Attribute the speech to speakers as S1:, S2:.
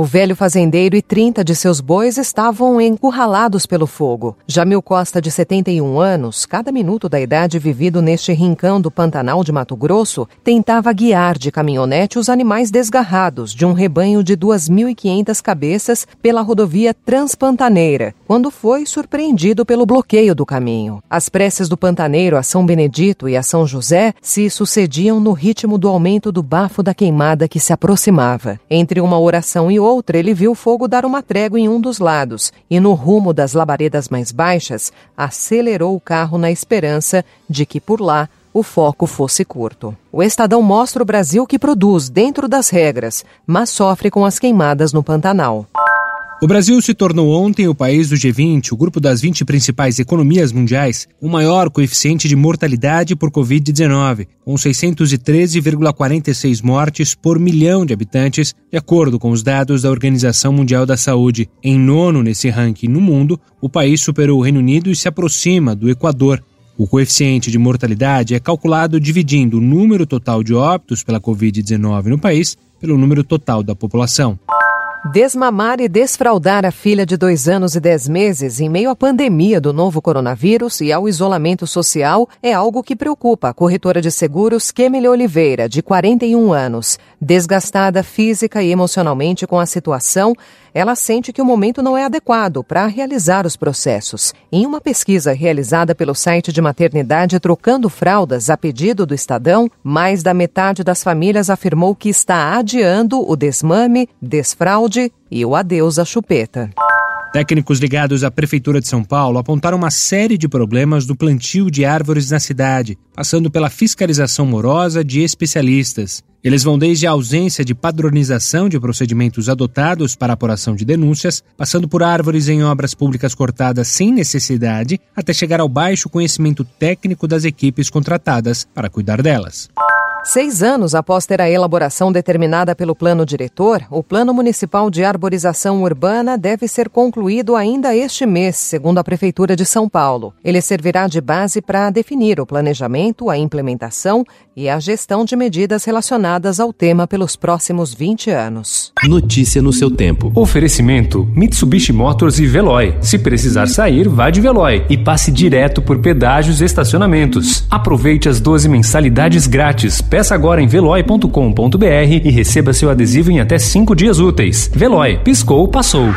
S1: O velho fazendeiro e 30 de seus bois estavam encurralados pelo fogo. Jamil Costa, de 71 anos, cada minuto da idade vivido neste rincão do Pantanal de Mato Grosso, tentava guiar de caminhonete os animais desgarrados de um rebanho de 2.500 cabeças pela rodovia Transpantaneira, quando foi surpreendido pelo bloqueio do caminho. As preces do Pantaneiro a São Benedito e a São José se sucediam no ritmo do aumento do bafo da queimada que se aproximava. Entre uma oração e outra, outra, ele viu fogo dar uma trégua em um dos lados e, no rumo das labaredas mais baixas, acelerou o carro na esperança de que por lá o foco fosse curto. O Estadão mostra o Brasil que produz dentro das regras, mas sofre com as queimadas no Pantanal.
S2: O Brasil se tornou ontem o país do G20, o grupo das 20 principais economias mundiais, o maior coeficiente de mortalidade por Covid-19, com 613,46 mortes por milhão de habitantes, de acordo com os dados da Organização Mundial da Saúde. Em nono nesse ranking no mundo, o país superou o Reino Unido e se aproxima do Equador. O coeficiente de mortalidade é calculado dividindo o número total de óbitos pela Covid-19 no país pelo número total da população.
S1: Desmamar e desfraudar a filha de dois anos e dez meses em meio à pandemia do novo coronavírus e ao isolamento social é algo que preocupa a corretora de seguros Kemily Oliveira, de 41 anos. Desgastada física e emocionalmente com a situação, ela sente que o momento não é adequado para realizar os processos. Em uma pesquisa realizada pelo site de maternidade Trocando Fraldas a pedido do Estadão, mais da metade das famílias afirmou que está adiando o desmame, desfraude e o adeus à chupeta.
S2: Técnicos ligados à Prefeitura de São Paulo apontaram uma série de problemas do plantio de árvores na cidade, passando pela fiscalização morosa de especialistas. Eles vão desde a ausência de padronização de procedimentos adotados para apuração de denúncias, passando por árvores em obras públicas cortadas sem necessidade, até chegar ao baixo conhecimento técnico das equipes contratadas para cuidar delas.
S1: Seis anos após ter a elaboração determinada pelo plano diretor, o Plano Municipal de Arborização Urbana deve ser concluído ainda este mês, segundo a Prefeitura de São Paulo. Ele servirá de base para definir o planejamento, a implementação e a gestão de medidas relacionadas ao tema pelos próximos 20 anos.
S3: Notícia no seu tempo.
S4: Oferecimento: Mitsubishi Motors e Veloy. Se precisar sair, vá de Veloy e passe direto por pedágios e estacionamentos. Aproveite as 12 mensalidades grátis Peça agora em veloy.com.br e receba seu adesivo em até 5 dias úteis. Veloy, piscou, passou.